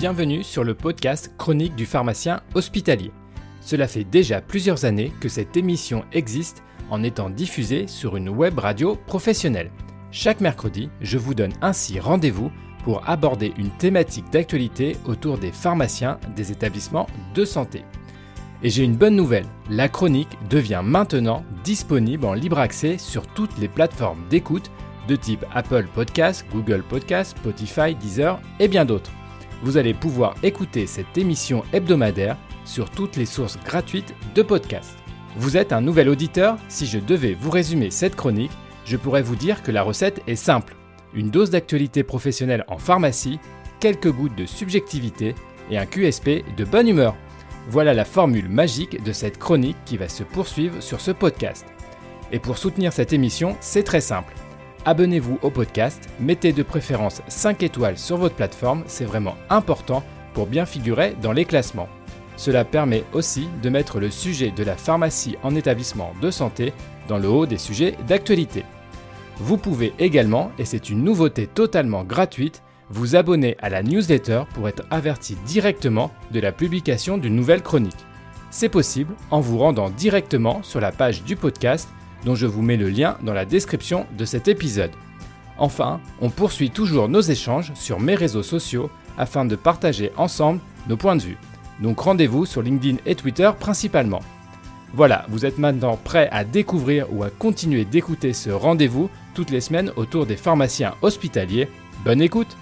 bienvenue sur le podcast Chronique du pharmacien hospitalier. Cela fait déjà plusieurs années que cette émission existe en étant diffusée sur une web radio professionnelle. Chaque mercredi, je vous donne ainsi rendez-vous pour aborder une thématique d'actualité autour des pharmaciens des établissements de santé. Et j'ai une bonne nouvelle, la chronique devient maintenant disponible en libre accès sur toutes les plateformes d'écoute de type Apple Podcast, Google Podcast, Spotify, Deezer et bien d'autres. Vous allez pouvoir écouter cette émission hebdomadaire sur toutes les sources gratuites de podcasts. Vous êtes un nouvel auditeur? Si je devais vous résumer cette chronique, je pourrais vous dire que la recette est simple. Une dose d'actualité professionnelle en pharmacie, quelques gouttes de subjectivité et un QSP de bonne humeur. Voilà la formule magique de cette chronique qui va se poursuivre sur ce podcast. Et pour soutenir cette émission, c'est très simple. Abonnez-vous au podcast, mettez de préférence 5 étoiles sur votre plateforme, c'est vraiment important pour bien figurer dans les classements. Cela permet aussi de mettre le sujet de la pharmacie en établissement de santé dans le haut des sujets d'actualité. Vous pouvez également, et c'est une nouveauté totalement gratuite, vous abonner à la newsletter pour être averti directement de la publication d'une nouvelle chronique. C'est possible en vous rendant directement sur la page du podcast dont je vous mets le lien dans la description de cet épisode. Enfin, on poursuit toujours nos échanges sur mes réseaux sociaux afin de partager ensemble nos points de vue. Donc rendez-vous sur LinkedIn et Twitter principalement. Voilà, vous êtes maintenant prêt à découvrir ou à continuer d'écouter ce rendez-vous toutes les semaines autour des pharmaciens hospitaliers. Bonne écoute